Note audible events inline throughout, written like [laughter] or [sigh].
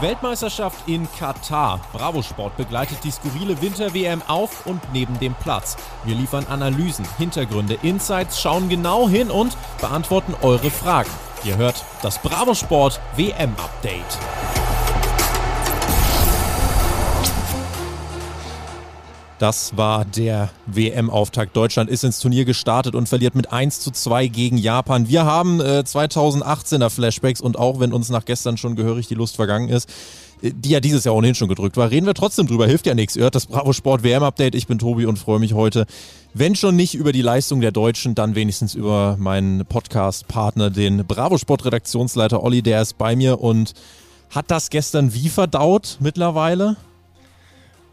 Weltmeisterschaft in Katar. Bravo Sport begleitet die skurrile Winter-WM auf und neben dem Platz. Wir liefern Analysen, Hintergründe, Insights, schauen genau hin und beantworten eure Fragen. Ihr hört das Bravo Sport WM-Update. Das war der WM-Auftakt. Deutschland ist ins Turnier gestartet und verliert mit 1 zu 2 gegen Japan. Wir haben äh, 2018er Flashbacks und auch wenn uns nach gestern schon gehörig die Lust vergangen ist, äh, die ja dieses Jahr ohnehin schon gedrückt war, reden wir trotzdem drüber. Hilft ja nichts. Hört das Bravo Sport WM-Update. Ich bin Tobi und freue mich heute, wenn schon nicht über die Leistung der Deutschen, dann wenigstens über meinen Podcast-Partner, den Bravo Sport Redaktionsleiter Olli. Der ist bei mir und hat das gestern wie verdaut mittlerweile?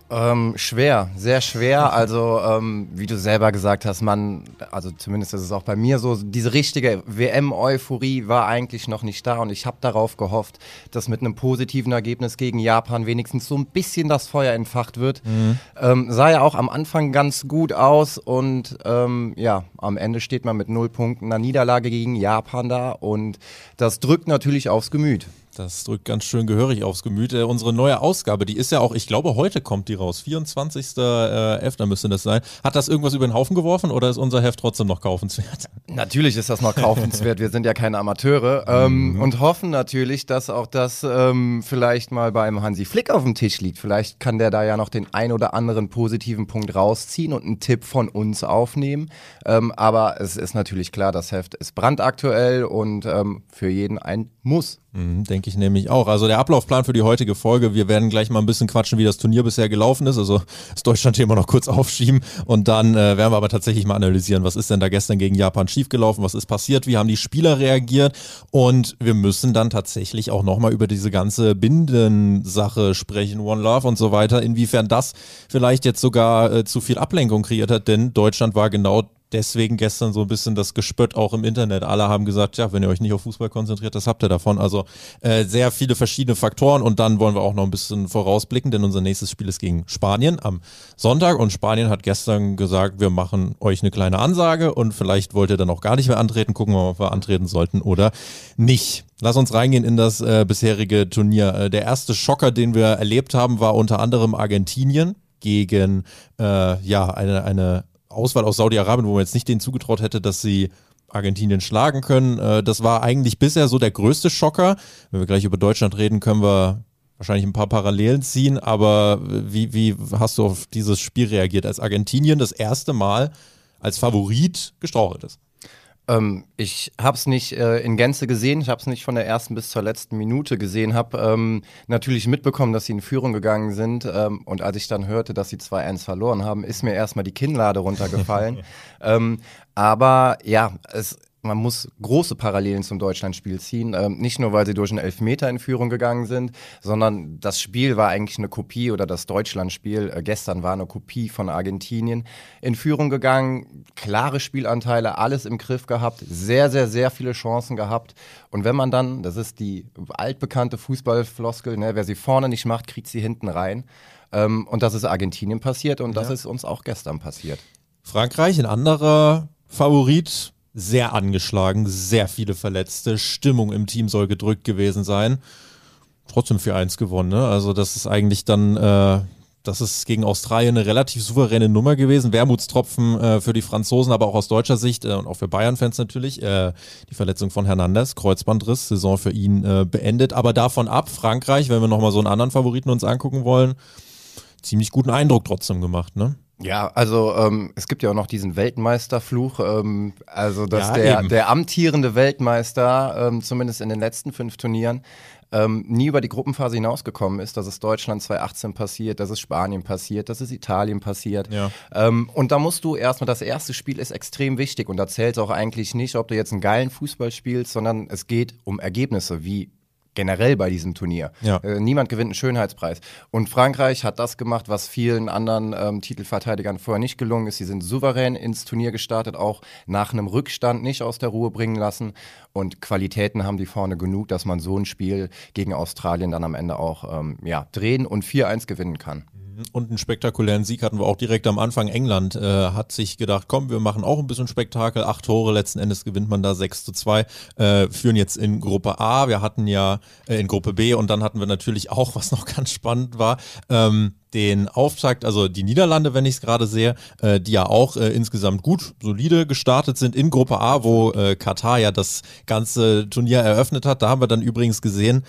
Ähm, schwer, sehr schwer. [laughs] Also, ähm, wie du selber gesagt hast, man, also zumindest ist es auch bei mir so, diese richtige WM-Euphorie war eigentlich noch nicht da und ich habe darauf gehofft, dass mit einem positiven Ergebnis gegen Japan wenigstens so ein bisschen das Feuer entfacht wird. Mhm. Ähm, sah ja auch am Anfang ganz gut aus und ähm, ja, am Ende steht man mit null Punkten einer Niederlage gegen Japan da und das drückt natürlich aufs Gemüt. Das drückt ganz schön gehörig aufs Gemüt. Äh, unsere neue Ausgabe, die ist ja auch, ich glaube, heute kommt die raus. 24.11. Äh, müsste das sein. Hat das irgendwas über den Haufen geworfen oder ist unser Heft trotzdem noch kaufenswert? [laughs] Natürlich ist das noch kaufenswert. Wir sind ja keine Amateure. Ähm, mhm. Und hoffen natürlich, dass auch das ähm, vielleicht mal beim Hansi Flick auf dem Tisch liegt. Vielleicht kann der da ja noch den ein oder anderen positiven Punkt rausziehen und einen Tipp von uns aufnehmen. Ähm, aber es ist natürlich klar, das Heft ist brandaktuell und ähm, für jeden ein Muss. Mhm, Denke ich nämlich auch. Also der Ablaufplan für die heutige Folge, wir werden gleich mal ein bisschen quatschen, wie das Turnier bisher gelaufen ist. Also das Deutschland-Thema noch kurz [laughs] aufschieben und dann äh, werden wir aber tatsächlich mal analysieren, was ist denn da gestern gegen Japan schiefgelaufen, was ist passiert, wie haben die Spieler reagiert und wir müssen dann tatsächlich auch nochmal über diese ganze Bindensache sprechen, One Love und so weiter, inwiefern das vielleicht jetzt sogar äh, zu viel Ablenkung kreiert hat, denn Deutschland war genau deswegen gestern so ein bisschen das Gespött auch im Internet. Alle haben gesagt, ja, wenn ihr euch nicht auf Fußball konzentriert, das habt ihr davon. Also äh, sehr viele verschiedene Faktoren und dann wollen wir auch noch ein bisschen vorausblicken, denn unser nächstes Spiel ist gegen Spanien am Sonntag und Spanien hat gestern gesagt, wir machen euch eine kleine Ansage und vielleicht wollt ihr dann auch gar nicht mehr antreten. Gucken wir mal, ob wir antreten sollten oder nicht. Lass uns reingehen in das äh, bisherige Turnier. Äh, der erste Schocker, den wir erlebt haben, war unter anderem Argentinien gegen äh, ja eine, eine Auswahl aus Saudi-Arabien, wo man jetzt nicht denen zugetraut hätte, dass sie Argentinien schlagen können. Äh, das war eigentlich bisher so der größte Schocker. Wenn wir gleich über Deutschland reden, können wir wahrscheinlich ein paar Parallelen ziehen. Aber wie, wie hast du auf dieses Spiel reagiert, als Argentinien das erste Mal als Favorit gestrauchelt ist? Ähm, ich habe es nicht äh, in Gänze gesehen, ich habe es nicht von der ersten bis zur letzten Minute gesehen, habe ähm, natürlich mitbekommen, dass sie in Führung gegangen sind. Ähm, und als ich dann hörte, dass sie 2-1 verloren haben, ist mir erstmal die Kinnlade runtergefallen. [laughs] ähm, aber ja, es man muss große Parallelen zum Deutschlandspiel ziehen. Ähm, nicht nur, weil sie durch einen Elfmeter in Führung gegangen sind, sondern das Spiel war eigentlich eine Kopie oder das Deutschlandspiel äh, gestern war eine Kopie von Argentinien in Führung gegangen. Klare Spielanteile, alles im Griff gehabt, sehr, sehr, sehr viele Chancen gehabt. Und wenn man dann, das ist die altbekannte Fußballfloskel, ne, wer sie vorne nicht macht, kriegt sie hinten rein. Ähm, und das ist Argentinien passiert und ja. das ist uns auch gestern passiert. Frankreich, ein anderer Favorit sehr angeschlagen, sehr viele Verletzte, Stimmung im Team soll gedrückt gewesen sein. Trotzdem 4-1 gewonnen, ne? Also das ist eigentlich dann, äh, das ist gegen Australien eine relativ souveräne Nummer gewesen. Wermutstropfen äh, für die Franzosen, aber auch aus deutscher Sicht äh, und auch für Bayern-Fans natürlich. Äh, die Verletzung von Hernandez, Kreuzbandriss, Saison für ihn äh, beendet. Aber davon ab, Frankreich, wenn wir nochmal so einen anderen Favoriten uns angucken wollen, ziemlich guten Eindruck trotzdem gemacht, ne? Ja, also ähm, es gibt ja auch noch diesen Weltmeisterfluch, ähm, also dass ja, der, der amtierende Weltmeister, ähm, zumindest in den letzten fünf Turnieren, ähm, nie über die Gruppenphase hinausgekommen ist. Das ist Deutschland 2018 passiert, das ist Spanien passiert, das ist Italien passiert. Ja. Ähm, und da musst du erstmal, das erste Spiel ist extrem wichtig und da zählt es auch eigentlich nicht, ob du jetzt einen geilen Fußball spielst, sondern es geht um Ergebnisse, wie generell bei diesem Turnier. Ja. Äh, niemand gewinnt einen Schönheitspreis. Und Frankreich hat das gemacht, was vielen anderen ähm, Titelverteidigern vorher nicht gelungen ist. Sie sind souverän ins Turnier gestartet, auch nach einem Rückstand nicht aus der Ruhe bringen lassen. Und Qualitäten haben die vorne genug, dass man so ein Spiel gegen Australien dann am Ende auch ähm, ja, drehen und 4-1 gewinnen kann. Und einen spektakulären Sieg hatten wir auch direkt am Anfang. England äh, hat sich gedacht, komm, wir machen auch ein bisschen Spektakel. Acht Tore, letzten Endes gewinnt man da 6 zu 2. Äh, führen jetzt in Gruppe A. Wir hatten ja äh, in Gruppe B und dann hatten wir natürlich auch, was noch [laughs] ganz spannend war, ähm, den Auftakt, also die Niederlande, wenn ich es gerade sehe, äh, die ja auch äh, insgesamt gut, solide gestartet sind in Gruppe A, wo äh, Katar ja das ganze Turnier eröffnet hat. Da haben wir dann übrigens gesehen,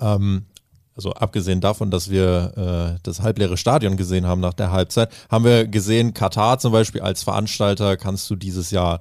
ähm, also abgesehen davon, dass wir äh, das halbleere Stadion gesehen haben nach der Halbzeit, haben wir gesehen, Katar zum Beispiel als Veranstalter kannst du dieses Jahr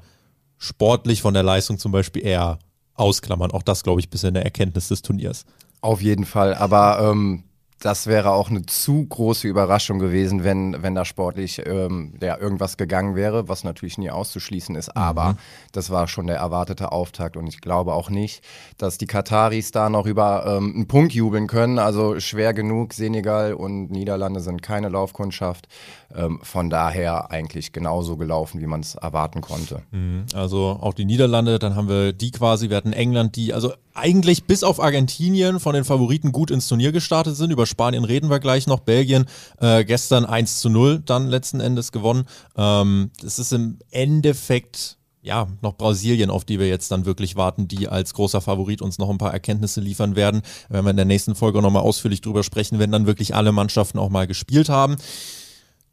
sportlich von der Leistung zum Beispiel eher ausklammern. Auch das, glaube ich, bisher eine Erkenntnis des Turniers. Auf jeden Fall, aber ähm, das wäre auch eine zu große Überraschung gewesen, wenn, wenn da sportlich ähm, ja, irgendwas gegangen wäre, was natürlich nie auszuschließen ist. Aber mhm. das war schon der erwartete Auftakt und ich glaube auch nicht, dass die Kataris da noch über ähm, einen Punkt jubeln können. Also schwer genug. Senegal und Niederlande sind keine Laufkundschaft. Ähm, von daher eigentlich genauso gelaufen, wie man es erwarten konnte. Mhm. Also auch die Niederlande, dann haben wir die quasi, wir hatten England, die also eigentlich bis auf Argentinien von den Favoriten gut ins Turnier gestartet sind. Über Spanien reden wir gleich noch. Belgien äh, gestern 1 zu 0 dann letzten Endes gewonnen. Ähm, das ist im Endeffekt ja, noch Brasilien, auf die wir jetzt dann wirklich warten, die als großer Favorit uns noch ein paar Erkenntnisse liefern werden. Wenn wir in der nächsten Folge nochmal ausführlich drüber sprechen, wenn dann wirklich alle Mannschaften auch mal gespielt haben.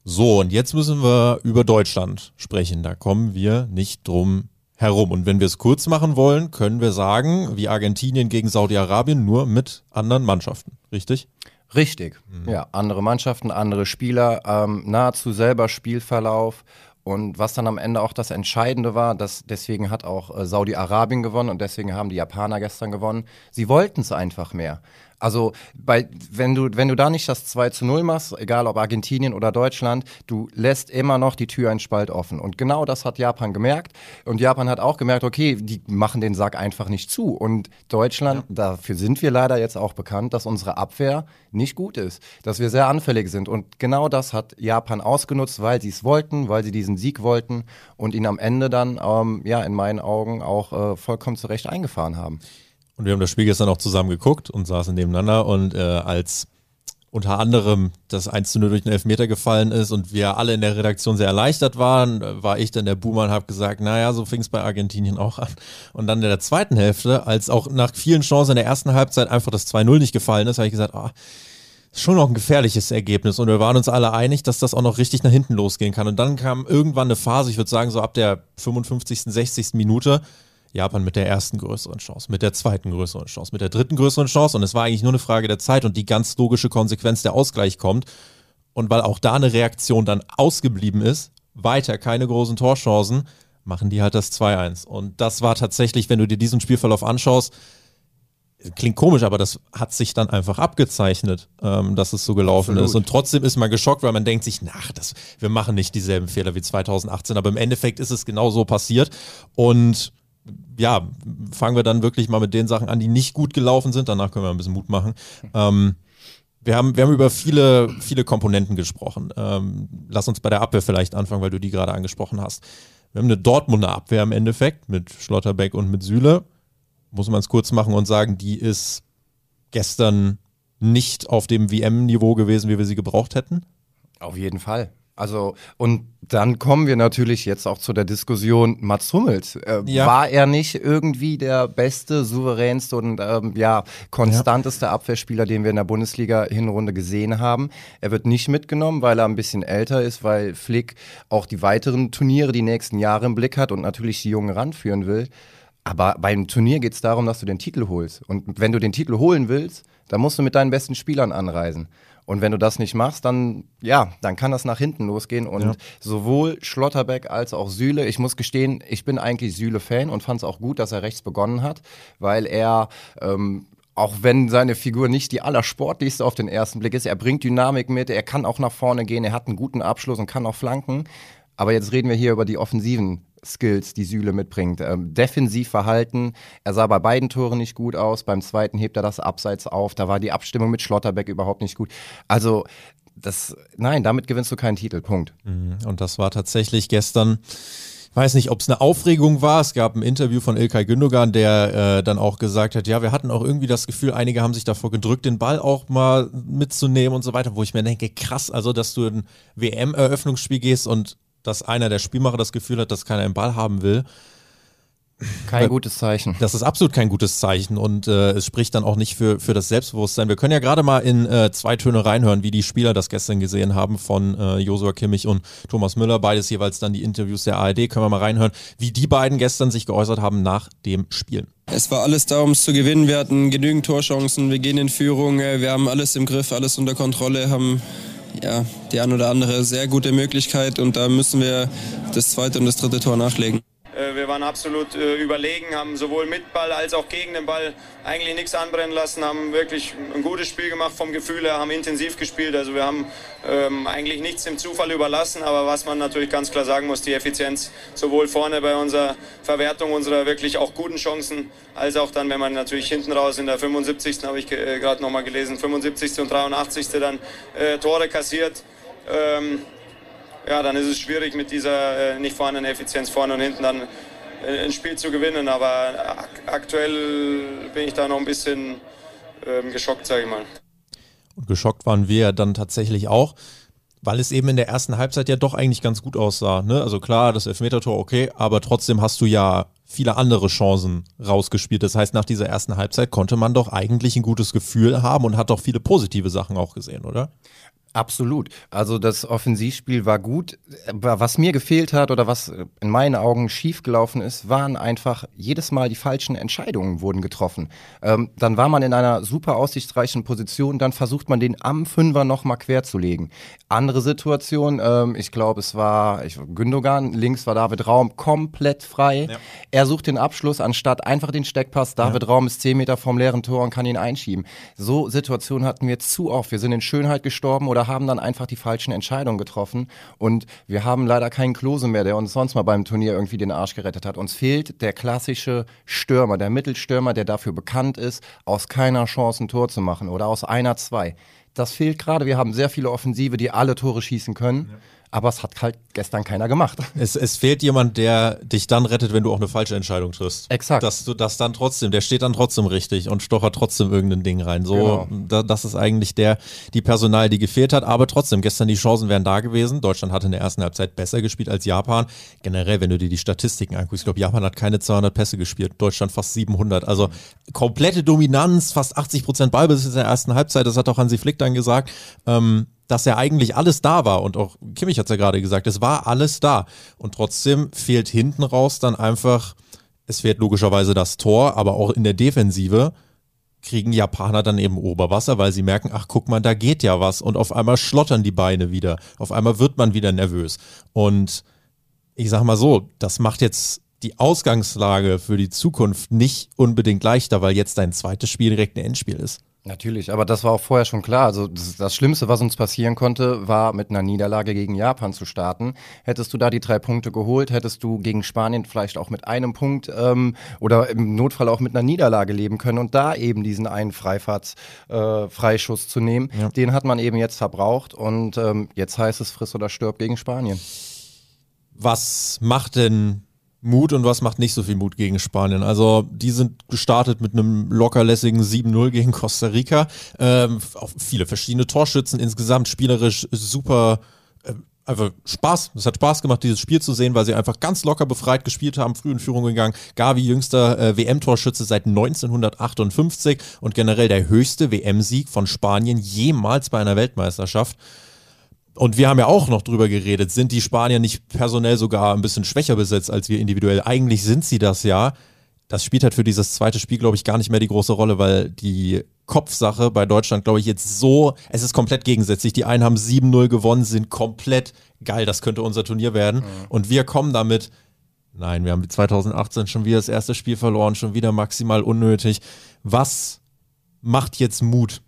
So, und jetzt müssen wir über Deutschland sprechen. Da kommen wir nicht drum herum. Und wenn wir es kurz machen wollen, können wir sagen, wie Argentinien gegen Saudi-Arabien, nur mit anderen Mannschaften. Richtig? Richtig. Mhm. Ja, andere Mannschaften, andere Spieler, ähm, nahezu selber Spielverlauf. Und was dann am Ende auch das Entscheidende war, dass deswegen hat auch äh, Saudi-Arabien gewonnen und deswegen haben die Japaner gestern gewonnen. Sie wollten es einfach mehr. Also bei, wenn du, wenn du da nicht das 2 zu 0 machst, egal ob Argentinien oder Deutschland, du lässt immer noch die Tür einen Spalt offen. Und genau das hat Japan gemerkt. Und Japan hat auch gemerkt, okay, die machen den Sack einfach nicht zu. Und Deutschland, ja. dafür sind wir leider jetzt auch bekannt, dass unsere Abwehr nicht gut ist, dass wir sehr anfällig sind. Und genau das hat Japan ausgenutzt, weil sie es wollten, weil sie diesen Sieg wollten und ihn am Ende dann, ähm, ja, in meinen Augen auch äh, vollkommen zurecht eingefahren haben. Und wir haben das Spiel gestern auch zusammen geguckt und saßen nebeneinander und äh, als unter anderem das 1 zu 0 durch den Elfmeter gefallen ist und wir alle in der Redaktion sehr erleichtert waren, war ich dann der Boomer und habe gesagt, naja, so fing es bei Argentinien auch an. Und dann in der zweiten Hälfte, als auch nach vielen Chancen in der ersten Halbzeit einfach das 2-0 nicht gefallen ist, habe ich gesagt, ah, ist schon noch ein gefährliches Ergebnis und wir waren uns alle einig, dass das auch noch richtig nach hinten losgehen kann. Und dann kam irgendwann eine Phase, ich würde sagen so ab der 55., 60. Minute, Japan mit der ersten größeren Chance, mit der zweiten größeren Chance, mit der dritten größeren Chance. Und es war eigentlich nur eine Frage der Zeit und die ganz logische Konsequenz der Ausgleich kommt. Und weil auch da eine Reaktion dann ausgeblieben ist, weiter keine großen Torchancen, machen die halt das 2-1. Und das war tatsächlich, wenn du dir diesen Spielverlauf anschaust, klingt komisch, aber das hat sich dann einfach abgezeichnet, ähm, dass es so gelaufen Absolut. ist. Und trotzdem ist man geschockt, weil man denkt sich, nach, das, wir machen nicht dieselben Fehler wie 2018, aber im Endeffekt ist es genau so passiert. Und ja, fangen wir dann wirklich mal mit den Sachen an, die nicht gut gelaufen sind. Danach können wir ein bisschen Mut machen. Ähm, wir haben, wir haben über viele, viele Komponenten gesprochen. Ähm, lass uns bei der Abwehr vielleicht anfangen, weil du die gerade angesprochen hast. Wir haben eine Dortmunder Abwehr im Endeffekt mit Schlotterbeck und mit Süle. Muss man es kurz machen und sagen, die ist gestern nicht auf dem WM-Niveau gewesen, wie wir sie gebraucht hätten. Auf jeden Fall. Also, und dann kommen wir natürlich jetzt auch zu der Diskussion Mats Hummels. Äh, ja. War er nicht irgendwie der beste, souveränste und ähm, ja, konstanteste ja. Abwehrspieler, den wir in der Bundesliga-Hinrunde gesehen haben? Er wird nicht mitgenommen, weil er ein bisschen älter ist, weil Flick auch die weiteren Turniere, die nächsten Jahre im Blick hat und natürlich die Jungen ranführen will. Aber beim Turnier geht es darum, dass du den Titel holst. Und wenn du den Titel holen willst, dann musst du mit deinen besten Spielern anreisen. Und wenn du das nicht machst, dann, ja, dann kann das nach hinten losgehen. Und ja. sowohl Schlotterbeck als auch Süle, ich muss gestehen, ich bin eigentlich Süle-Fan und fand es auch gut, dass er rechts begonnen hat, weil er ähm, auch wenn seine Figur nicht die allersportlichste auf den ersten Blick ist, er bringt Dynamik mit, er kann auch nach vorne gehen, er hat einen guten Abschluss und kann auch flanken. Aber jetzt reden wir hier über die offensiven Skills, die Süle mitbringt. Ähm, defensiv Verhalten, er sah bei beiden Toren nicht gut aus, beim zweiten hebt er das Abseits auf, da war die Abstimmung mit Schlotterbeck überhaupt nicht gut. Also, das, nein, damit gewinnst du keinen Titel, Punkt. Mhm. Und das war tatsächlich gestern weiß nicht, ob es eine Aufregung war. Es gab ein Interview von Ilkay Gündogan, der äh, dann auch gesagt hat, ja, wir hatten auch irgendwie das Gefühl, einige haben sich davor gedrückt, den Ball auch mal mitzunehmen und so weiter, wo ich mir denke, krass, also dass du ein WM-Eröffnungsspiel gehst und dass einer der Spielmacher das Gefühl hat, dass keiner einen Ball haben will. Kein gutes Zeichen. Das ist absolut kein gutes Zeichen und äh, es spricht dann auch nicht für, für das Selbstbewusstsein. Wir können ja gerade mal in äh, zwei Töne reinhören, wie die Spieler das gestern gesehen haben von äh, Josua Kimmich und Thomas Müller. Beides jeweils dann die Interviews der ARD. Können wir mal reinhören, wie die beiden gestern sich geäußert haben nach dem Spiel. Es war alles da, um es zu gewinnen. Wir hatten genügend Torchancen, wir gehen in Führung, wir haben alles im Griff, alles unter Kontrolle, haben ja, die ein oder andere sehr gute Möglichkeit und da müssen wir das zweite und das dritte Tor nachlegen. Äh, wir waren absolut äh, überlegen, haben sowohl mit Ball als auch gegen den Ball eigentlich nichts anbrennen lassen, haben wirklich ein gutes Spiel gemacht vom Gefühl her, haben intensiv gespielt. Also wir haben ähm, eigentlich nichts dem Zufall überlassen, aber was man natürlich ganz klar sagen muss, die Effizienz sowohl vorne bei unserer Verwertung unserer wirklich auch guten Chancen, als auch dann, wenn man natürlich hinten raus in der 75. habe ich äh, gerade nochmal gelesen, 75. und 83. dann Tore kassiert. Ja, dann ist es schwierig mit dieser äh, nicht vorhandenen Effizienz vorne und hinten dann äh, ein Spiel zu gewinnen. Aber ak aktuell bin ich da noch ein bisschen ähm, geschockt, sage ich mal. Und geschockt waren wir dann tatsächlich auch, weil es eben in der ersten Halbzeit ja doch eigentlich ganz gut aussah. Ne? Also klar, das Elfmetertor okay, aber trotzdem hast du ja viele andere Chancen rausgespielt. Das heißt, nach dieser ersten Halbzeit konnte man doch eigentlich ein gutes Gefühl haben und hat doch viele positive Sachen auch gesehen, oder? Absolut. Also das Offensivspiel war gut. Was mir gefehlt hat oder was in meinen Augen schiefgelaufen ist, waren einfach jedes Mal die falschen Entscheidungen wurden getroffen. Ähm, dann war man in einer super aussichtsreichen Position, dann versucht man den am Fünfer nochmal quer zu legen. Andere Situation, ähm, ich glaube es war ich, Gündogan, links war David Raum komplett frei. Ja. Er sucht den Abschluss, anstatt einfach den Steckpass. David ja. Raum ist zehn Meter vom leeren Tor und kann ihn einschieben. So Situationen hatten wir zu oft. Wir sind in Schönheit gestorben oder oder haben dann einfach die falschen Entscheidungen getroffen. Und wir haben leider keinen Klose mehr, der uns sonst mal beim Turnier irgendwie den Arsch gerettet hat. Uns fehlt der klassische Stürmer, der Mittelstürmer, der dafür bekannt ist, aus keiner Chance ein Tor zu machen oder aus einer zwei. Das fehlt gerade. Wir haben sehr viele Offensive, die alle Tore schießen können. Ja aber es hat halt gestern keiner gemacht. Es, es fehlt jemand, der dich dann rettet, wenn du auch eine falsche Entscheidung triffst. Exakt. Dass du das dann trotzdem, der steht dann trotzdem richtig und stochert trotzdem irgendein Ding rein. So, genau. da, das ist eigentlich der, die Personal, die gefehlt hat, aber trotzdem, gestern die Chancen wären da gewesen. Deutschland hatte in der ersten Halbzeit besser gespielt als Japan. Generell, wenn du dir die Statistiken anguckst, ich glaube, Japan hat keine 200 Pässe gespielt, Deutschland fast 700. Also komplette Dominanz, fast 80 Prozent Ballbesitz in der ersten Halbzeit, das hat auch Hansi Flick dann gesagt. Ähm, dass ja eigentlich alles da war. Und auch Kimmich hat es ja gerade gesagt, es war alles da. Und trotzdem fehlt hinten raus dann einfach, es fehlt logischerweise das Tor, aber auch in der Defensive kriegen Japaner dann eben Oberwasser, weil sie merken, ach guck mal, da geht ja was. Und auf einmal schlottern die Beine wieder. Auf einmal wird man wieder nervös. Und ich sag mal so, das macht jetzt die Ausgangslage für die Zukunft nicht unbedingt leichter, weil jetzt dein zweites Spiel direkt ein Endspiel ist. Natürlich, aber das war auch vorher schon klar. Also das, das, Schlimmste, was uns passieren konnte, war mit einer Niederlage gegen Japan zu starten. Hättest du da die drei Punkte geholt, hättest du gegen Spanien vielleicht auch mit einem Punkt ähm, oder im Notfall auch mit einer Niederlage leben können und da eben diesen einen Freifahrts äh, Freischuss zu nehmen, ja. den hat man eben jetzt verbraucht und ähm, jetzt heißt es friss oder stirb gegen Spanien. Was macht denn Mut und was macht nicht so viel Mut gegen Spanien. Also die sind gestartet mit einem lockerlässigen 7-0 gegen Costa Rica. Ähm, auch viele verschiedene Torschützen insgesamt, spielerisch super. Äh, einfach Spaß. Es hat Spaß gemacht, dieses Spiel zu sehen, weil sie einfach ganz locker befreit gespielt haben, früh in Führung gegangen. Gavi, jüngster äh, WM-Torschütze seit 1958 und generell der höchste WM-Sieg von Spanien jemals bei einer Weltmeisterschaft. Und wir haben ja auch noch drüber geredet, sind die Spanier nicht personell sogar ein bisschen schwächer besetzt als wir individuell? Eigentlich sind sie das ja. Das spielt halt für dieses zweite Spiel, glaube ich, gar nicht mehr die große Rolle, weil die Kopfsache bei Deutschland, glaube ich, jetzt so, es ist komplett gegensätzlich. Die einen haben 7-0 gewonnen, sind komplett geil, das könnte unser Turnier werden. Mhm. Und wir kommen damit, nein, wir haben 2018 schon wieder das erste Spiel verloren, schon wieder maximal unnötig. Was macht jetzt Mut?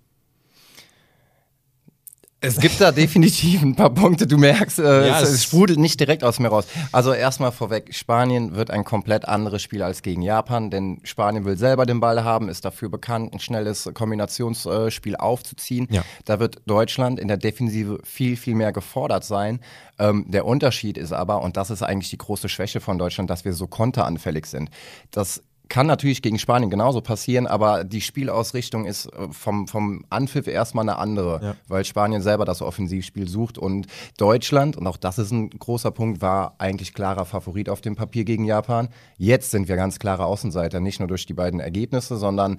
Es gibt da definitiv ein paar Punkte, du merkst, äh, ja, es, es, sprudelt nicht direkt aus mir raus. Also erstmal vorweg, Spanien wird ein komplett anderes Spiel als gegen Japan, denn Spanien will selber den Ball haben, ist dafür bekannt, ein schnelles Kombinationsspiel aufzuziehen. Ja. Da wird Deutschland in der Defensive viel, viel mehr gefordert sein. Ähm, der Unterschied ist aber, und das ist eigentlich die große Schwäche von Deutschland, dass wir so konteranfällig sind. Das kann natürlich gegen Spanien genauso passieren, aber die Spielausrichtung ist äh, vom, vom Anpfiff erstmal eine andere, ja. weil Spanien selber das Offensivspiel sucht und Deutschland, und auch das ist ein großer Punkt, war eigentlich klarer Favorit auf dem Papier gegen Japan. Jetzt sind wir ganz klare Außenseiter, nicht nur durch die beiden Ergebnisse, sondern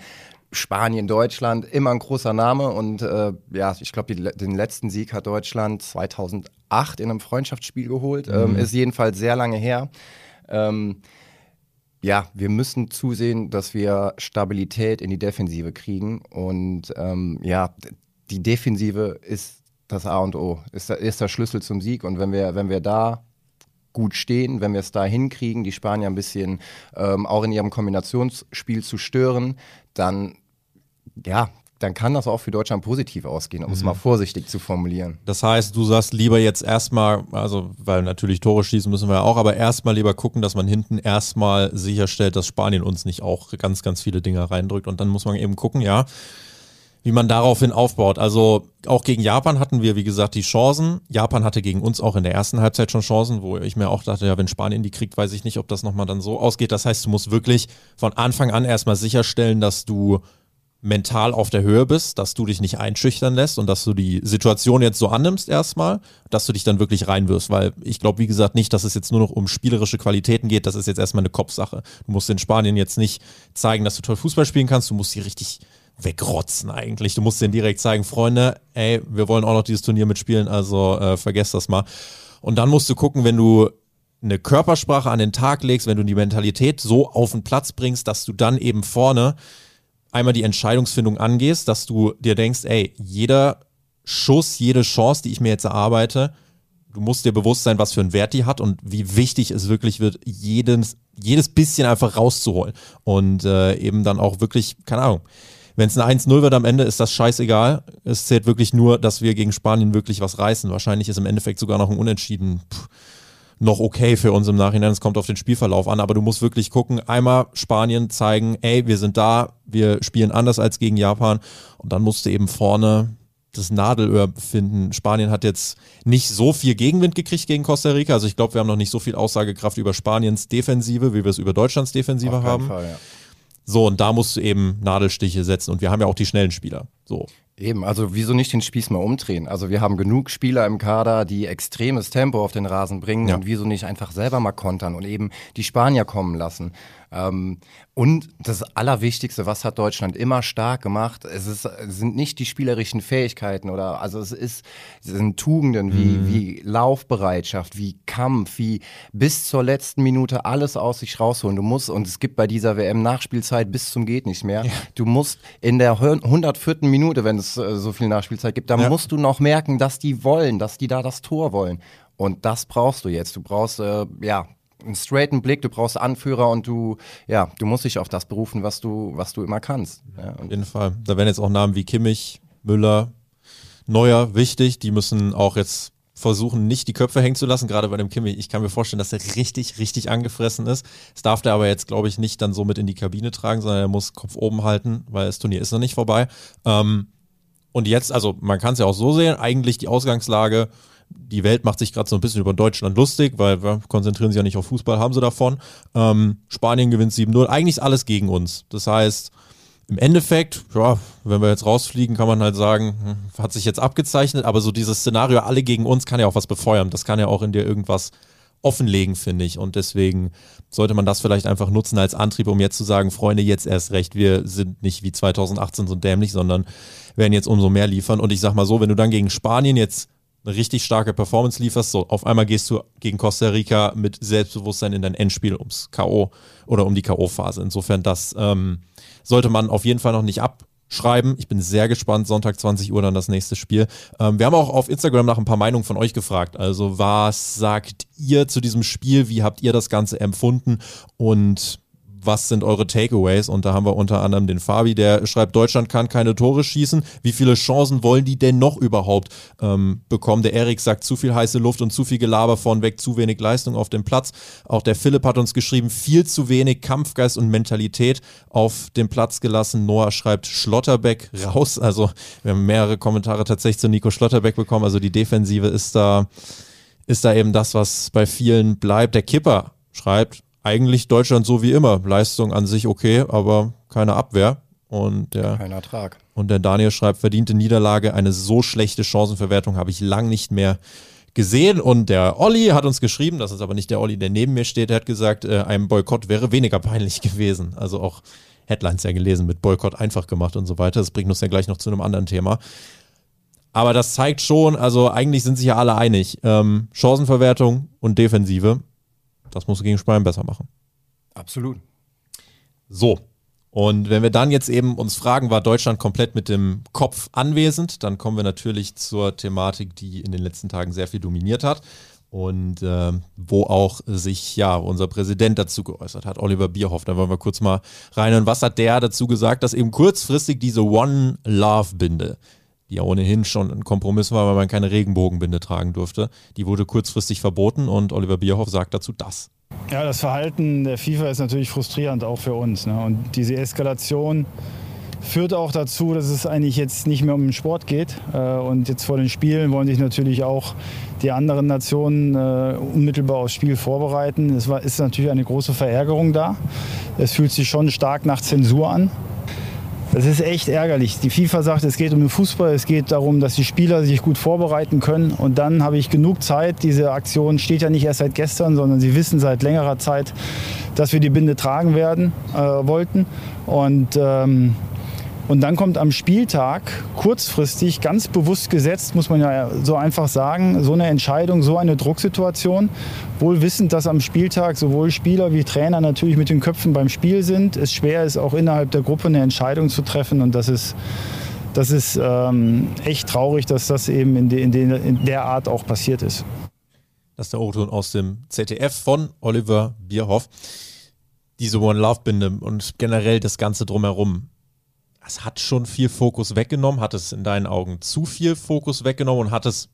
Spanien, Deutschland, immer ein großer Name und äh, ja, ich glaube, den letzten Sieg hat Deutschland 2008 in einem Freundschaftsspiel geholt, mhm. ähm, ist jedenfalls sehr lange her. Ähm, ja, wir müssen zusehen, dass wir Stabilität in die Defensive kriegen. Und ähm, ja, die Defensive ist das A und O, ist, ist der Schlüssel zum Sieg. Und wenn wir, wenn wir da gut stehen, wenn wir es da hinkriegen, die Spanier ein bisschen ähm, auch in ihrem Kombinationsspiel zu stören, dann ja, dann kann das auch für Deutschland positiv ausgehen, um mhm. es mal vorsichtig zu formulieren. Das heißt, du sagst lieber jetzt erstmal, also weil natürlich Tore schießen müssen wir ja auch, aber erstmal lieber gucken, dass man hinten erstmal sicherstellt, dass Spanien uns nicht auch ganz, ganz viele Dinge reindrückt und dann muss man eben gucken, ja, wie man daraufhin aufbaut. Also auch gegen Japan hatten wir, wie gesagt, die Chancen. Japan hatte gegen uns auch in der ersten Halbzeit schon Chancen, wo ich mir auch dachte, ja, wenn Spanien die kriegt, weiß ich nicht, ob das nochmal dann so ausgeht. Das heißt, du musst wirklich von Anfang an erstmal sicherstellen, dass du mental auf der Höhe bist, dass du dich nicht einschüchtern lässt und dass du die Situation jetzt so annimmst erstmal, dass du dich dann wirklich reinwirfst, weil ich glaube, wie gesagt, nicht, dass es jetzt nur noch um spielerische Qualitäten geht, das ist jetzt erstmal eine Kopfsache. Du musst in Spanien jetzt nicht zeigen, dass du toll Fußball spielen kannst, du musst sie richtig wegrotzen eigentlich. Du musst denen direkt zeigen, Freunde, ey, wir wollen auch noch dieses Turnier mitspielen, also äh, vergesst das mal. Und dann musst du gucken, wenn du eine Körpersprache an den Tag legst, wenn du die Mentalität so auf den Platz bringst, dass du dann eben vorne einmal die Entscheidungsfindung angehst, dass du dir denkst, ey, jeder Schuss, jede Chance, die ich mir jetzt erarbeite, du musst dir bewusst sein, was für einen Wert die hat und wie wichtig es wirklich wird, jedes, jedes bisschen einfach rauszuholen. Und äh, eben dann auch wirklich, keine Ahnung, wenn es ein 1-0 wird am Ende, ist das scheißegal. Es zählt wirklich nur, dass wir gegen Spanien wirklich was reißen. Wahrscheinlich ist im Endeffekt sogar noch ein Unentschieden. Puh noch okay für uns im Nachhinein. Es kommt auf den Spielverlauf an, aber du musst wirklich gucken, einmal Spanien zeigen, ey, wir sind da, wir spielen anders als gegen Japan und dann musst du eben vorne das Nadelöhr finden. Spanien hat jetzt nicht so viel Gegenwind gekriegt gegen Costa Rica. Also ich glaube, wir haben noch nicht so viel Aussagekraft über Spaniens Defensive, wie wir es über Deutschlands Defensive haben. Fall, ja. So, und da musst du eben Nadelstiche setzen. Und wir haben ja auch die schnellen Spieler. So. Eben, also wieso nicht den Spieß mal umdrehen? Also wir haben genug Spieler im Kader, die extremes Tempo auf den Rasen bringen ja. und wieso nicht einfach selber mal kontern und eben die Spanier kommen lassen. Ähm, und das Allerwichtigste, was hat Deutschland immer stark gemacht, es, ist, sind nicht die spielerischen Fähigkeiten oder also es ist es sind Tugenden wie, mhm. wie Laufbereitschaft, wie Kampf, wie bis zur letzten Minute alles aus sich rausholen. Du musst, und es gibt bei dieser WM Nachspielzeit bis zum geht nicht mehr, ja. du musst in der 104. Minute, wenn es äh, so viel Nachspielzeit gibt, da ja. musst du noch merken, dass die wollen, dass die da das Tor wollen. Und das brauchst du jetzt. Du brauchst äh, ja einen straighten Blick, du brauchst Anführer und du, ja, du musst dich auf das berufen, was du, was du immer kannst. Ja, auf jeden Fall. Da werden jetzt auch Namen wie Kimmich, Müller, Neuer wichtig. Die müssen auch jetzt versuchen, nicht die Köpfe hängen zu lassen, gerade bei dem Kimmich. Ich kann mir vorstellen, dass er richtig, richtig angefressen ist. Das darf der aber jetzt, glaube ich, nicht dann so mit in die Kabine tragen, sondern er muss Kopf oben halten, weil das Turnier ist noch nicht vorbei. Ähm, und jetzt, also man kann es ja auch so sehen, eigentlich die Ausgangslage die Welt macht sich gerade so ein bisschen über Deutschland lustig, weil wir konzentrieren sich ja nicht auf Fußball, haben sie davon. Ähm, Spanien gewinnt 7-0. Eigentlich ist alles gegen uns. Das heißt, im Endeffekt, ja, wenn wir jetzt rausfliegen, kann man halt sagen, hm, hat sich jetzt abgezeichnet, aber so dieses Szenario, alle gegen uns, kann ja auch was befeuern. Das kann ja auch in dir irgendwas offenlegen, finde ich. Und deswegen sollte man das vielleicht einfach nutzen als Antrieb, um jetzt zu sagen, Freunde, jetzt erst recht, wir sind nicht wie 2018 so dämlich, sondern werden jetzt umso mehr liefern. Und ich sag mal so, wenn du dann gegen Spanien jetzt eine richtig starke Performance lieferst, so auf einmal gehst du gegen Costa Rica mit Selbstbewusstsein in dein Endspiel ums K.O. oder um die K.O.-Phase. Insofern, das ähm, sollte man auf jeden Fall noch nicht abschreiben. Ich bin sehr gespannt. Sonntag 20 Uhr dann das nächste Spiel. Ähm, wir haben auch auf Instagram nach ein paar Meinungen von euch gefragt. Also, was sagt ihr zu diesem Spiel? Wie habt ihr das Ganze empfunden? Und was sind eure Takeaways? Und da haben wir unter anderem den Fabi, der schreibt, Deutschland kann keine Tore schießen. Wie viele Chancen wollen die denn noch überhaupt ähm, bekommen? Der Erik sagt, zu viel heiße Luft und zu viel Gelaber vornweg, zu wenig Leistung auf dem Platz. Auch der Philipp hat uns geschrieben, viel zu wenig Kampfgeist und Mentalität auf dem Platz gelassen. Noah schreibt, Schlotterbeck raus. Also wir haben mehrere Kommentare tatsächlich zu Nico Schlotterbeck bekommen. Also die Defensive ist da, ist da eben das, was bei vielen bleibt. Der Kipper schreibt, eigentlich Deutschland so wie immer. Leistung an sich okay, aber keine Abwehr. Und der, Kein Ertrag. Und der Daniel schreibt, verdiente Niederlage, eine so schlechte Chancenverwertung habe ich lang nicht mehr gesehen. Und der Olli hat uns geschrieben, das ist aber nicht der Olli, der neben mir steht, der hat gesagt, äh, ein Boykott wäre weniger peinlich [laughs] gewesen. Also auch Headlines ja gelesen mit Boykott einfach gemacht und so weiter. Das bringt uns ja gleich noch zu einem anderen Thema. Aber das zeigt schon, also eigentlich sind sich ja alle einig. Ähm, Chancenverwertung und Defensive, das musst du gegen Spanien besser machen. Absolut. So. Und wenn wir dann jetzt eben uns fragen, war Deutschland komplett mit dem Kopf anwesend, dann kommen wir natürlich zur Thematik, die in den letzten Tagen sehr viel dominiert hat und äh, wo auch sich ja unser Präsident dazu geäußert hat, Oliver Bierhoff. Da wollen wir kurz mal reinhören. Was hat der dazu gesagt, dass eben kurzfristig diese One Love Binde, die ja ohnehin schon ein Kompromiss war, weil man keine Regenbogenbinde tragen durfte, die wurde kurzfristig verboten und Oliver Bierhoff sagt dazu das. Ja, das Verhalten der FIFA ist natürlich frustrierend auch für uns. Ne? Und diese Eskalation führt auch dazu, dass es eigentlich jetzt nicht mehr um den Sport geht. Äh, und jetzt vor den Spielen wollen sich natürlich auch die anderen Nationen äh, unmittelbar aufs Spiel vorbereiten. Es ist natürlich eine große Verärgerung da. Es fühlt sich schon stark nach Zensur an. Das ist echt ärgerlich. Die FIFA sagt, es geht um den Fußball, es geht darum, dass die Spieler sich gut vorbereiten können. Und dann habe ich genug Zeit. Diese Aktion steht ja nicht erst seit gestern, sondern sie wissen seit längerer Zeit, dass wir die Binde tragen werden äh, wollten. Und ähm, und dann kommt am Spieltag kurzfristig, ganz bewusst gesetzt, muss man ja so einfach sagen, so eine Entscheidung, so eine Drucksituation. Wohl wissend, dass am Spieltag sowohl Spieler wie Trainer natürlich mit den Köpfen beim Spiel sind. Es schwer ist, auch innerhalb der Gruppe eine Entscheidung zu treffen. Und das ist, das ist ähm, echt traurig, dass das eben in, de, in, de, in der Art auch passiert ist. Das ist der O-Ton aus dem ZDF von Oliver Bierhoff. Diese One-Love-Binde und generell das Ganze drumherum es hat schon viel Fokus weggenommen, hat es in deinen Augen zu viel Fokus weggenommen und hat es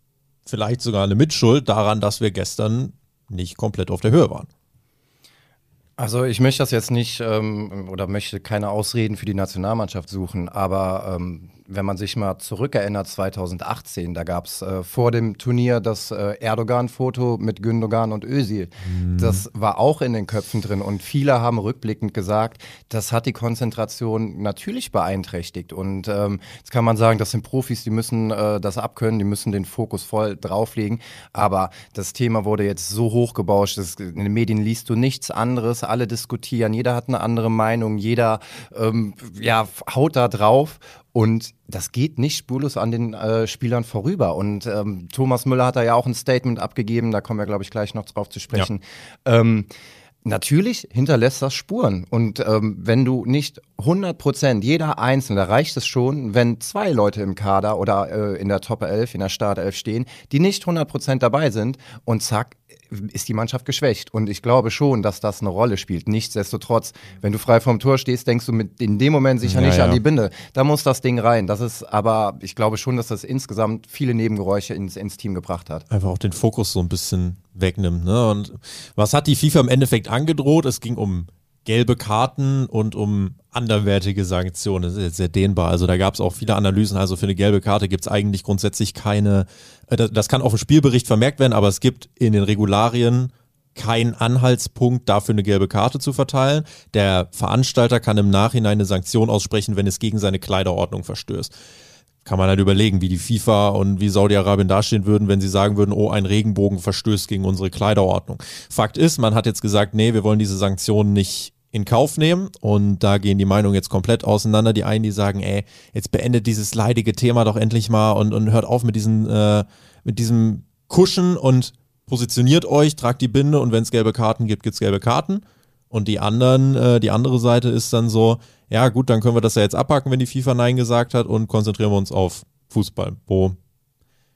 vielleicht sogar eine Mitschuld daran, dass wir gestern nicht komplett auf der Höhe waren. Also ich möchte das jetzt nicht ähm, oder möchte keine Ausreden für die Nationalmannschaft suchen, aber ähm, wenn man sich mal zurückerinnert, 2018, da gab es äh, vor dem Turnier das äh, Erdogan-Foto mit Gündogan und Özil. Mhm. Das war auch in den Köpfen drin und viele haben rückblickend gesagt, das hat die Konzentration natürlich beeinträchtigt. Und ähm, jetzt kann man sagen, das sind Profis, die müssen äh, das abkönnen, die müssen den Fokus voll drauflegen. Aber das Thema wurde jetzt so hochgebauscht, dass in den Medien liest du nichts anderes, alle diskutieren, jeder hat eine andere Meinung, jeder ähm, ja, haut da drauf. Und das geht nicht spurlos an den äh, Spielern vorüber. Und ähm, Thomas Müller hat da ja auch ein Statement abgegeben, da kommen wir, glaube ich, gleich noch drauf zu sprechen. Ja. Ähm, Natürlich hinterlässt das Spuren. Und ähm, wenn du nicht 100 Prozent, jeder Einzelne, da reicht es schon, wenn zwei Leute im Kader oder äh, in der Top 11, in der Startelf stehen, die nicht 100 Prozent dabei sind und zack, ist die Mannschaft geschwächt. Und ich glaube schon, dass das eine Rolle spielt. Nichtsdestotrotz, wenn du frei vom Tor stehst, denkst du mit in dem Moment sicher ja, nicht ja. an die Binde. Da muss das Ding rein. Das ist aber, ich glaube schon, dass das insgesamt viele Nebengeräusche ins, ins Team gebracht hat. Einfach auch den Fokus so ein bisschen wegnimmt. Ne? Und was hat die FIFA im Endeffekt angedroht? Es ging um gelbe Karten und um anderwertige Sanktionen. Das ist jetzt sehr dehnbar. Also da gab es auch viele Analysen. Also für eine gelbe Karte gibt es eigentlich grundsätzlich keine, äh, das kann auf dem Spielbericht vermerkt werden, aber es gibt in den Regularien keinen Anhaltspunkt dafür eine gelbe Karte zu verteilen. Der Veranstalter kann im Nachhinein eine Sanktion aussprechen, wenn es gegen seine Kleiderordnung verstößt kann man halt überlegen, wie die FIFA und wie Saudi-Arabien dastehen würden, wenn sie sagen würden, oh, ein Regenbogen verstößt gegen unsere Kleiderordnung. Fakt ist, man hat jetzt gesagt, nee, wir wollen diese Sanktionen nicht in Kauf nehmen. Und da gehen die Meinungen jetzt komplett auseinander. Die einen, die sagen, ey, jetzt beendet dieses leidige Thema doch endlich mal und, und hört auf mit, diesen, äh, mit diesem Kuschen und positioniert euch, tragt die Binde und wenn es gelbe Karten gibt, gibt es gelbe Karten. Und die anderen, äh, die andere Seite ist dann so, ja gut, dann können wir das ja jetzt abhaken, wenn die FIFA Nein gesagt hat und konzentrieren wir uns auf Fußball. Wo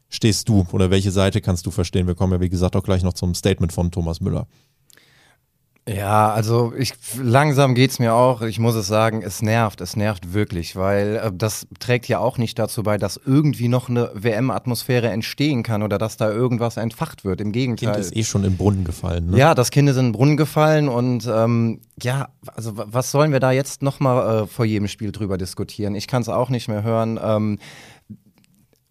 stehst du oder welche Seite kannst du verstehen? Wir kommen ja, wie gesagt, auch gleich noch zum Statement von Thomas Müller. Ja, also ich langsam geht's mir auch. Ich muss es sagen, es nervt, es nervt wirklich, weil äh, das trägt ja auch nicht dazu bei, dass irgendwie noch eine WM-Atmosphäre entstehen kann oder dass da irgendwas entfacht wird. Im Gegenteil. Kind ist eh schon im Brunnen gefallen. Ne? Ja, das Kind ist in den Brunnen gefallen und ähm, ja, also was sollen wir da jetzt nochmal äh, vor jedem Spiel drüber diskutieren? Ich kann es auch nicht mehr hören. Ähm,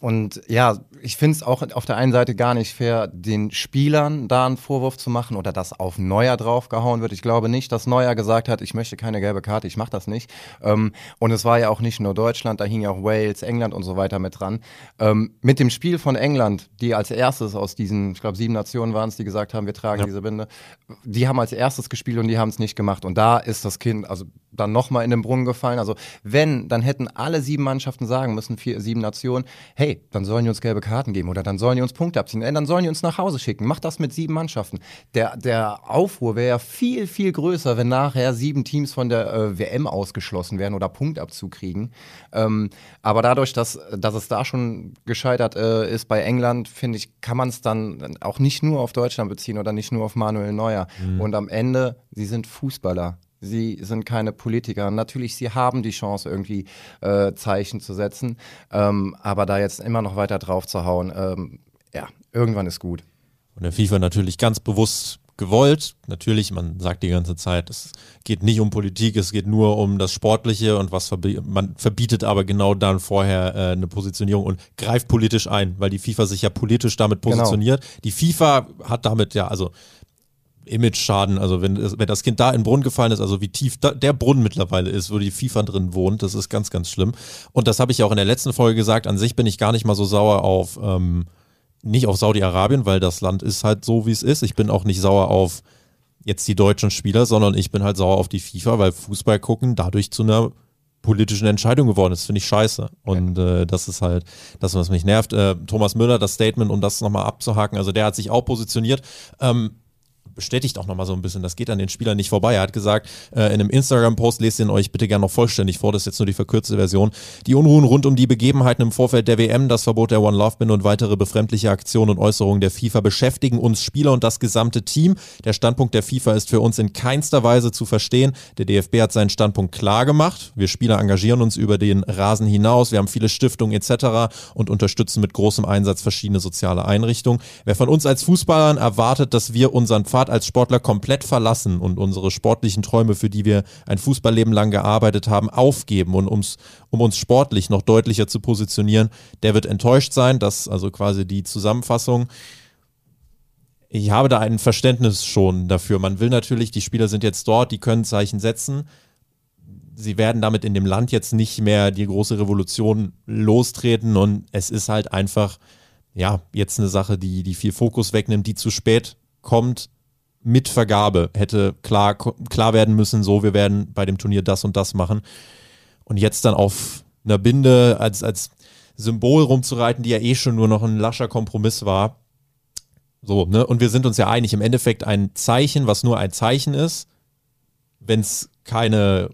und ja, ich finde es auch auf der einen Seite gar nicht fair, den Spielern da einen Vorwurf zu machen oder dass auf Neuer draufgehauen wird. Ich glaube nicht, dass Neuer gesagt hat, ich möchte keine gelbe Karte, ich mache das nicht. Ähm, und es war ja auch nicht nur Deutschland, da hing ja auch Wales, England und so weiter mit dran. Ähm, mit dem Spiel von England, die als erstes aus diesen, ich glaube sieben Nationen waren es, die gesagt haben, wir tragen ja. diese Binde, die haben als erstes gespielt und die haben es nicht gemacht. Und da ist das Kind, also dann nochmal in den Brunnen gefallen. Also wenn, dann hätten alle sieben Mannschaften sagen müssen, vier, sieben Nationen, hey, dann sollen die uns gelbe Karten geben oder dann sollen die uns Punkte abziehen, dann sollen die uns nach Hause schicken. Macht das mit sieben Mannschaften. Der, der Aufruhr wäre ja viel, viel größer, wenn nachher sieben Teams von der äh, WM ausgeschlossen werden oder Punktabzug kriegen. Ähm, aber dadurch, dass, dass es da schon gescheitert äh, ist bei England, finde ich, kann man es dann auch nicht nur auf Deutschland beziehen oder nicht nur auf Manuel Neuer. Mhm. Und am Ende, sie sind Fußballer. Sie sind keine Politiker. Natürlich, sie haben die Chance, irgendwie äh, Zeichen zu setzen. Ähm, aber da jetzt immer noch weiter drauf zu hauen, ähm, ja, irgendwann ist gut. Und der FIFA natürlich ganz bewusst gewollt. Natürlich, man sagt die ganze Zeit, es geht nicht um Politik, es geht nur um das Sportliche und was verbi man verbietet aber genau dann vorher äh, eine Positionierung und greift politisch ein, weil die FIFA sich ja politisch damit genau. positioniert. Genau. Die FIFA hat damit ja, also Image-Schaden, also wenn, wenn das Kind da in den Brunnen gefallen ist, also wie tief da, der Brunnen mittlerweile ist, wo die FIFA drin wohnt, das ist ganz, ganz schlimm. Und das habe ich ja auch in der letzten Folge gesagt, an sich bin ich gar nicht mal so sauer auf, ähm, nicht auf Saudi-Arabien, weil das Land ist halt so, wie es ist. Ich bin auch nicht sauer auf jetzt die deutschen Spieler, sondern ich bin halt sauer auf die FIFA, weil Fußball gucken dadurch zu einer politischen Entscheidung geworden ist, finde ich scheiße. Und äh, das ist halt das, was mich nervt. Äh, Thomas Müller, das Statement, um das nochmal abzuhaken, also der hat sich auch positioniert. Ähm, bestätigt auch nochmal so ein bisschen, das geht an den Spielern nicht vorbei. Er hat gesagt, äh, in einem Instagram-Post, lest ihn euch bitte gerne noch vollständig vor, das ist jetzt nur die verkürzte Version. Die Unruhen rund um die Begebenheiten im Vorfeld der WM, das Verbot der One Love Binde und weitere befremdliche Aktionen und Äußerungen der FIFA beschäftigen uns Spieler und das gesamte Team. Der Standpunkt der FIFA ist für uns in keinster Weise zu verstehen. Der DFB hat seinen Standpunkt klar gemacht. Wir Spieler engagieren uns über den Rasen hinaus. Wir haben viele Stiftungen etc. und unterstützen mit großem Einsatz verschiedene soziale Einrichtungen. Wer von uns als Fußballern erwartet, dass wir unseren Pfad als Sportler komplett verlassen und unsere sportlichen Träume, für die wir ein Fußballleben lang gearbeitet haben, aufgeben und ums, um uns sportlich noch deutlicher zu positionieren, der wird enttäuscht sein. Das ist also quasi die Zusammenfassung. Ich habe da ein Verständnis schon dafür. Man will natürlich, die Spieler sind jetzt dort, die können Zeichen setzen. Sie werden damit in dem Land jetzt nicht mehr die große Revolution lostreten und es ist halt einfach, ja, jetzt eine Sache, die, die viel Fokus wegnimmt, die zu spät kommt mit Vergabe hätte klar, klar werden müssen, so, wir werden bei dem Turnier das und das machen. Und jetzt dann auf einer Binde als, als Symbol rumzureiten, die ja eh schon nur noch ein lascher Kompromiss war. So, ne? Und wir sind uns ja einig, im Endeffekt ein Zeichen, was nur ein Zeichen ist, wenn es keine,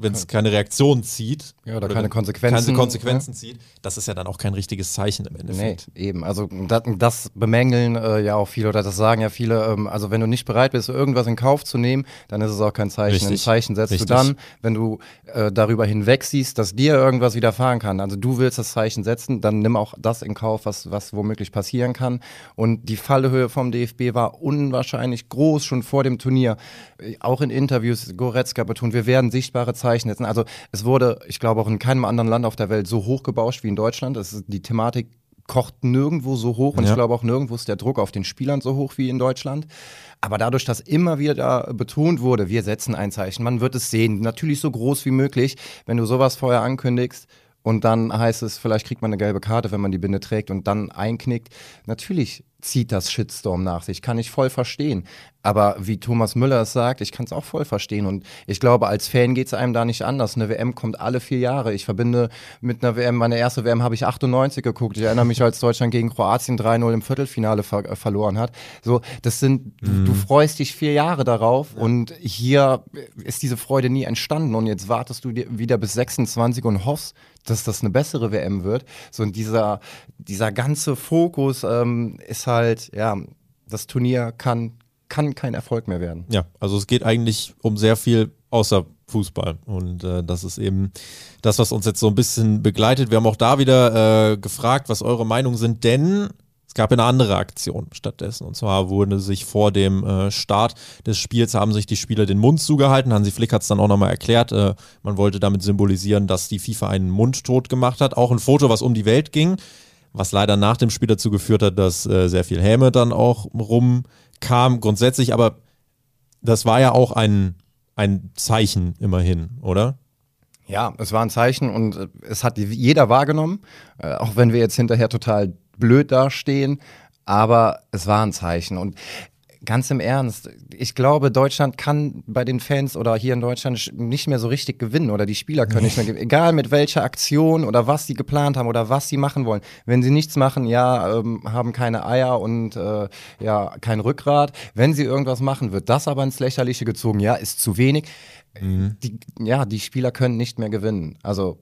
wenn es keine Reaktion zieht. Ja, oder, oder keine Konsequenzen. Keine Konsequenzen ja. zieht, das ist ja dann auch kein richtiges Zeichen im Endeffekt. Nee, eben. Also das, das bemängeln äh, ja auch viele oder das sagen ja viele. Ähm, also wenn du nicht bereit bist, irgendwas in Kauf zu nehmen, dann ist es auch kein Zeichen. Richtig. Ein Zeichen setzt Richtig. du dann, wenn du äh, darüber hinweg siehst, dass dir irgendwas widerfahren kann. Also du willst das Zeichen setzen, dann nimm auch das in Kauf, was, was womöglich passieren kann. Und die Fallhöhe vom DFB war unwahrscheinlich groß schon vor dem Turnier. Äh, auch in Interviews, Goretzka betont, wir werden sichtbare Zeichen setzen. Also es wurde, ich glaube auch in keinem anderen Land auf der Welt so hoch gebauscht wie in Deutschland. Das ist, die Thematik kocht nirgendwo so hoch und ja. ich glaube auch nirgendwo ist der Druck auf den Spielern so hoch wie in Deutschland. Aber dadurch, dass immer wieder betont wurde, wir setzen ein Zeichen, man wird es sehen, natürlich so groß wie möglich, wenn du sowas vorher ankündigst, und dann heißt es, vielleicht kriegt man eine gelbe Karte, wenn man die Binde trägt und dann einknickt. Natürlich zieht das Shitstorm nach sich. Kann ich voll verstehen. Aber wie Thomas Müller es sagt, ich kann es auch voll verstehen. Und ich glaube, als Fan geht es einem da nicht anders. Eine WM kommt alle vier Jahre. Ich verbinde mit einer WM, meine erste WM habe ich 98 geguckt. Ich erinnere mich, als Deutschland gegen Kroatien 3-0 im Viertelfinale ver äh, verloren hat. So, das sind, mhm. du, du, freust dich vier Jahre darauf ja. und hier ist diese Freude nie entstanden. Und jetzt wartest du wieder bis 26 und hoffst, dass das eine bessere WM wird. So, dieser, dieser ganze Fokus ähm, ist halt, ja, das Turnier kann kann kein Erfolg mehr werden. Ja, also es geht eigentlich um sehr viel außer Fußball. Und äh, das ist eben das, was uns jetzt so ein bisschen begleitet. Wir haben auch da wieder äh, gefragt, was eure Meinungen sind, denn es gab eine andere Aktion stattdessen. Und zwar wurde sich vor dem äh, Start des Spiels, haben sich die Spieler den Mund zugehalten. Hansi Flick hat es dann auch nochmal erklärt. Äh, man wollte damit symbolisieren, dass die FIFA einen Mund tot gemacht hat. Auch ein Foto, was um die Welt ging, was leider nach dem Spiel dazu geführt hat, dass äh, sehr viel Häme dann auch rumkam. Grundsätzlich, aber das war ja auch ein, ein Zeichen immerhin, oder? Ja, es war ein Zeichen und es hat jeder wahrgenommen, äh, auch wenn wir jetzt hinterher total blöd dastehen, aber es war ein Zeichen. Und ganz im Ernst, ich glaube, Deutschland kann bei den Fans oder hier in Deutschland nicht mehr so richtig gewinnen oder die Spieler können nicht mehr gewinnen. Egal mit welcher Aktion oder was sie geplant haben oder was sie machen wollen. Wenn sie nichts machen, ja, ähm, haben keine Eier und äh, ja, kein Rückgrat. Wenn sie irgendwas machen, wird das aber ins Lächerliche gezogen. Ja, ist zu wenig. Mhm. Die, ja, die Spieler können nicht mehr gewinnen. Also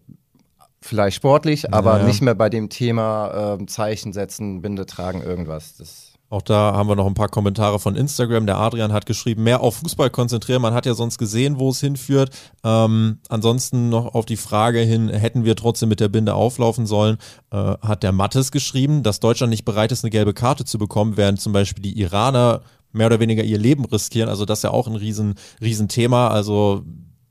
vielleicht sportlich, aber ja. nicht mehr bei dem Thema äh, Zeichen setzen, Binde tragen, irgendwas. Das auch da haben wir noch ein paar Kommentare von Instagram. Der Adrian hat geschrieben, mehr auf Fußball konzentrieren. Man hat ja sonst gesehen, wo es hinführt. Ähm, ansonsten noch auf die Frage hin, hätten wir trotzdem mit der Binde auflaufen sollen, äh, hat der Mattes geschrieben, dass Deutschland nicht bereit ist, eine gelbe Karte zu bekommen, während zum Beispiel die Iraner mehr oder weniger ihr Leben riskieren. Also das ist ja auch ein riesen, riesen Thema. Also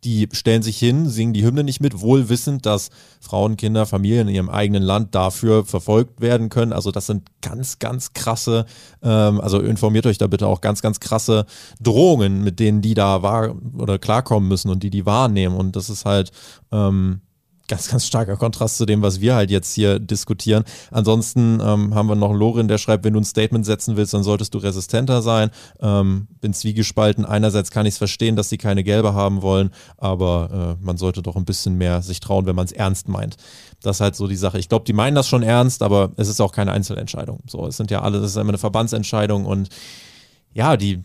die stellen sich hin, singen die Hymne nicht mit, wohl wissend, dass Frauen, Kinder, Familien in ihrem eigenen Land dafür verfolgt werden können. Also das sind ganz, ganz krasse, ähm, also informiert euch da bitte auch ganz, ganz krasse Drohungen, mit denen die da wahr oder klarkommen müssen und die die wahrnehmen. Und das ist halt ähm, ganz, ganz starker Kontrast zu dem, was wir halt jetzt hier diskutieren. Ansonsten ähm, haben wir noch Lorin, der schreibt, wenn du ein Statement setzen willst, dann solltest du resistenter sein. Ähm, bin zwiegespalten. Einerseits kann ich es verstehen, dass sie keine gelbe haben wollen, aber äh, man sollte doch ein bisschen mehr sich trauen, wenn man es ernst meint. Das ist halt so die Sache. Ich glaube, die meinen das schon ernst, aber es ist auch keine Einzelentscheidung. So, es sind ja alle, es ist immer eine Verbandsentscheidung und ja, die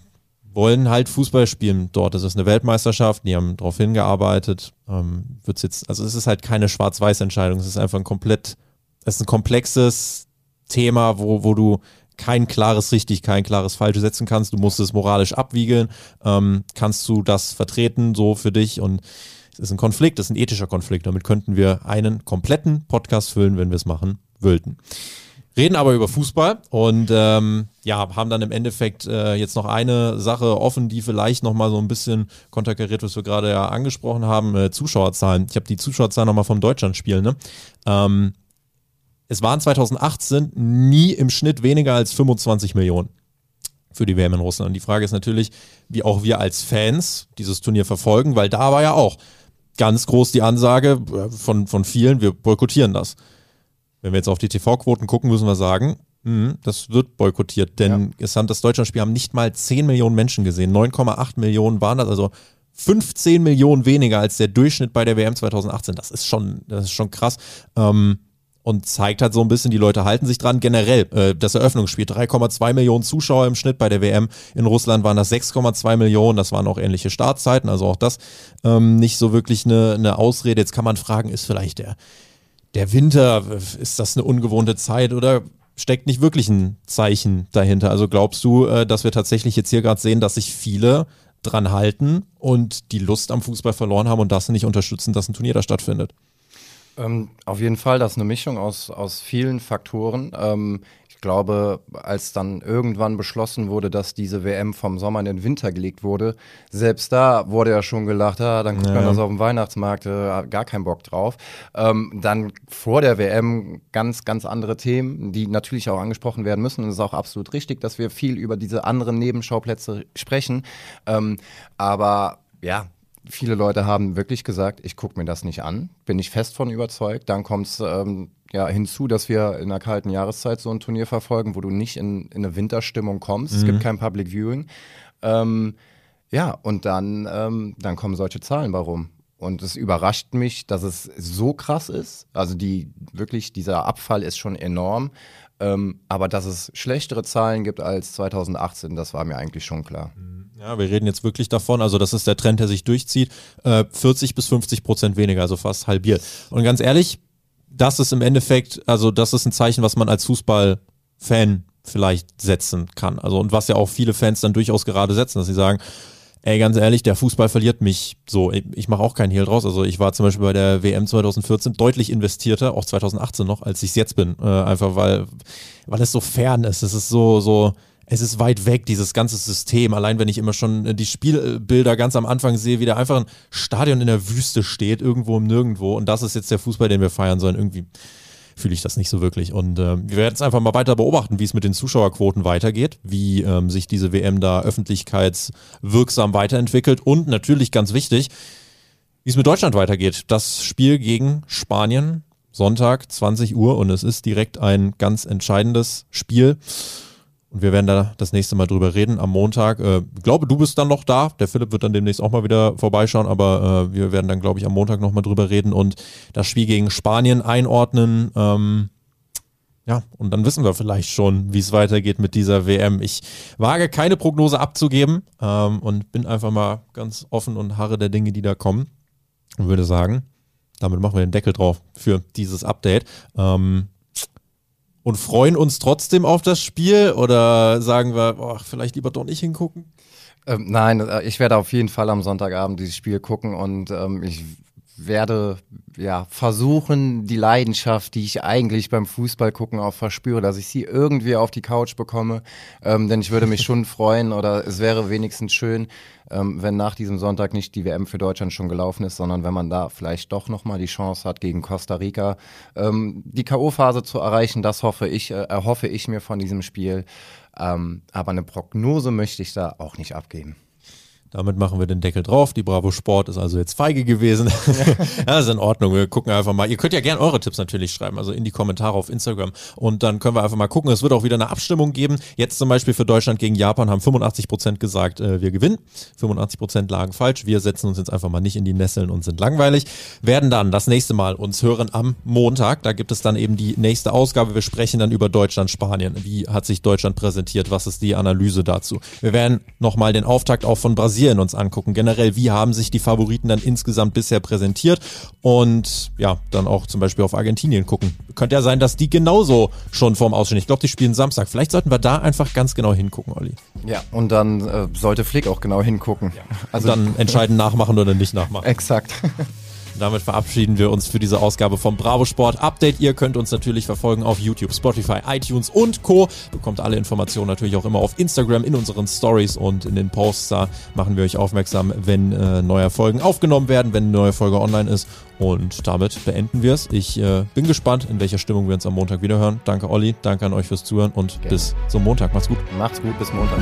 wollen halt Fußball spielen dort. Das ist eine Weltmeisterschaft, die haben darauf hingearbeitet. Ähm, wird's jetzt, also es ist halt keine Schwarz-Weiß-Entscheidung, es ist einfach ein komplett, es ist ein komplexes Thema, wo, wo du kein klares richtig, kein klares falsch setzen kannst. Du musst es moralisch abwiegeln. Ähm, kannst du das vertreten, so für dich? Und es ist ein Konflikt, es ist ein ethischer Konflikt. Damit könnten wir einen kompletten Podcast füllen, wenn wir es machen wollten reden aber über Fußball und ähm, ja, haben dann im Endeffekt äh, jetzt noch eine Sache offen, die vielleicht nochmal so ein bisschen konterkariert, was wir gerade ja angesprochen haben, äh, Zuschauerzahlen. Ich habe die Zuschauerzahlen nochmal vom Deutschlandspiel, ne? Ähm, es waren 2018 nie im Schnitt weniger als 25 Millionen für die WM in Russland. Und die Frage ist natürlich, wie auch wir als Fans dieses Turnier verfolgen, weil da war ja auch ganz groß die Ansage äh, von, von vielen, wir boykottieren das. Wenn wir jetzt auf die TV-Quoten gucken, müssen wir sagen, mh, das wird boykottiert, denn ja. es haben das Deutschlandspiel haben nicht mal 10 Millionen Menschen gesehen. 9,8 Millionen waren das, also 15 Millionen weniger als der Durchschnitt bei der WM 2018. Das ist schon, das ist schon krass. Ähm, und zeigt halt so ein bisschen, die Leute halten sich dran. Generell, äh, das Eröffnungsspiel, 3,2 Millionen Zuschauer im Schnitt bei der WM. In Russland waren das 6,2 Millionen. Das waren auch ähnliche Startzeiten. Also auch das ähm, nicht so wirklich eine, eine Ausrede. Jetzt kann man fragen, ist vielleicht der, der Winter, ist das eine ungewohnte Zeit oder steckt nicht wirklich ein Zeichen dahinter? Also glaubst du, äh, dass wir tatsächlich jetzt hier gerade sehen, dass sich viele dran halten und die Lust am Fußball verloren haben und das nicht unterstützen, dass ein Turnier da stattfindet? Ähm, auf jeden Fall, das ist eine Mischung aus, aus vielen Faktoren. Ähm, glaube, als dann irgendwann beschlossen wurde, dass diese WM vom Sommer in den Winter gelegt wurde, selbst da wurde ja schon gelacht, ah, dann guckt ja. man das auf dem Weihnachtsmarkt, äh, gar keinen Bock drauf. Ähm, dann vor der WM ganz, ganz andere Themen, die natürlich auch angesprochen werden müssen. Und es ist auch absolut richtig, dass wir viel über diese anderen Nebenschauplätze sprechen. Ähm, aber ja, viele Leute haben wirklich gesagt, ich gucke mir das nicht an, bin ich fest von überzeugt. Dann kommt es ähm, ja hinzu, dass wir in der kalten Jahreszeit so ein Turnier verfolgen, wo du nicht in, in eine Winterstimmung kommst. Mhm. Es gibt mhm. kein Public Viewing. Ähm, ja, und dann, ähm, dann kommen solche Zahlen warum. Und es überrascht mich, dass es so krass ist. Also die wirklich, dieser Abfall ist schon enorm. Ähm, aber dass es schlechtere Zahlen gibt als 2018, das war mir eigentlich schon klar. Mhm. Ja, wir reden jetzt wirklich davon, also das ist der Trend, der sich durchzieht, äh, 40 bis 50 Prozent weniger, also fast halbiert. Und ganz ehrlich, das ist im Endeffekt, also das ist ein Zeichen, was man als Fußballfan vielleicht setzen kann. Also und was ja auch viele Fans dann durchaus gerade setzen, dass sie sagen, ey, ganz ehrlich, der Fußball verliert mich so. Ich, ich mache auch keinen Hehl draus. Also ich war zum Beispiel bei der WM 2014 deutlich investierter, auch 2018 noch, als ich es jetzt bin. Äh, einfach weil, weil es so fern ist. Es ist so, so, es ist weit weg, dieses ganze System. Allein wenn ich immer schon die Spielbilder ganz am Anfang sehe, wie da einfach ein Stadion in der Wüste steht, irgendwo im Nirgendwo. Und das ist jetzt der Fußball, den wir feiern sollen. Irgendwie fühle ich das nicht so wirklich. Und äh, wir werden es einfach mal weiter beobachten, wie es mit den Zuschauerquoten weitergeht, wie ähm, sich diese WM da öffentlichkeitswirksam weiterentwickelt und natürlich ganz wichtig, wie es mit Deutschland weitergeht. Das Spiel gegen Spanien, Sonntag, 20 Uhr und es ist direkt ein ganz entscheidendes Spiel. Und wir werden da das nächste Mal drüber reden am Montag. Äh, ich glaube, du bist dann noch da. Der Philipp wird dann demnächst auch mal wieder vorbeischauen, aber äh, wir werden dann, glaube ich, am Montag nochmal drüber reden und das Spiel gegen Spanien einordnen. Ähm, ja, und dann wissen wir vielleicht schon, wie es weitergeht mit dieser WM. Ich wage keine Prognose abzugeben ähm, und bin einfach mal ganz offen und harre der Dinge, die da kommen. Und würde sagen, damit machen wir den Deckel drauf für dieses Update. Ähm, und freuen uns trotzdem auf das Spiel oder sagen wir, boah, vielleicht lieber doch nicht hingucken? Ähm, nein, äh, ich werde auf jeden Fall am Sonntagabend dieses Spiel gucken und ähm, ich werde ja versuchen, die Leidenschaft, die ich eigentlich beim Fußball gucken auch verspüre, dass ich sie irgendwie auf die Couch bekomme. Ähm, denn ich würde mich schon [laughs] freuen oder es wäre wenigstens schön, ähm, wenn nach diesem Sonntag nicht die WM für Deutschland schon gelaufen ist, sondern wenn man da vielleicht doch nochmal die Chance hat, gegen Costa Rica ähm, die K.O.-Phase zu erreichen. Das hoffe ich, äh, erhoffe ich mir von diesem Spiel. Ähm, aber eine Prognose möchte ich da auch nicht abgeben. Damit machen wir den Deckel drauf. Die Bravo Sport ist also jetzt feige gewesen. [laughs] Ja. das ist in Ordnung. Wir gucken einfach mal. Ihr könnt ja gerne eure Tipps natürlich schreiben, also in die Kommentare auf Instagram. Und dann können wir einfach mal gucken. Es wird auch wieder eine Abstimmung geben. Jetzt zum Beispiel für Deutschland gegen Japan haben 85 Prozent gesagt, äh, wir gewinnen. 85 Prozent lagen falsch. Wir setzen uns jetzt einfach mal nicht in die Nesseln und sind langweilig. Werden dann das nächste Mal uns hören am Montag. Da gibt es dann eben die nächste Ausgabe. Wir sprechen dann über Deutschland, Spanien. Wie hat sich Deutschland präsentiert? Was ist die Analyse dazu? Wir werden nochmal den Auftakt auch von Brasilien Brasilien uns angucken. Generell, wie haben sich die Favoriten dann insgesamt bisher präsentiert und ja, dann auch zum Beispiel auf Argentinien gucken. Könnte ja sein, dass die genauso schon vorm Ausstehen. Ich glaube, die spielen Samstag. Vielleicht sollten wir da einfach ganz genau hingucken, Olli. Ja, und dann äh, sollte Flick auch genau hingucken. Ja. Also und dann entscheiden, nachmachen oder nicht nachmachen. Exakt. [laughs] Damit verabschieden wir uns für diese Ausgabe vom Bravo Sport Update. Ihr könnt uns natürlich verfolgen auf YouTube, Spotify, iTunes und Co. Bekommt alle Informationen natürlich auch immer auf Instagram in unseren Stories und in den Posts. Da machen wir euch aufmerksam, wenn äh, neue Folgen aufgenommen werden, wenn eine neue Folge online ist. Und damit beenden wir es. Ich äh, bin gespannt, in welcher Stimmung wir uns am Montag wieder hören. Danke Olli, danke an euch fürs Zuhören und Gerne. bis zum Montag. Macht's gut. Macht's gut, bis Montag.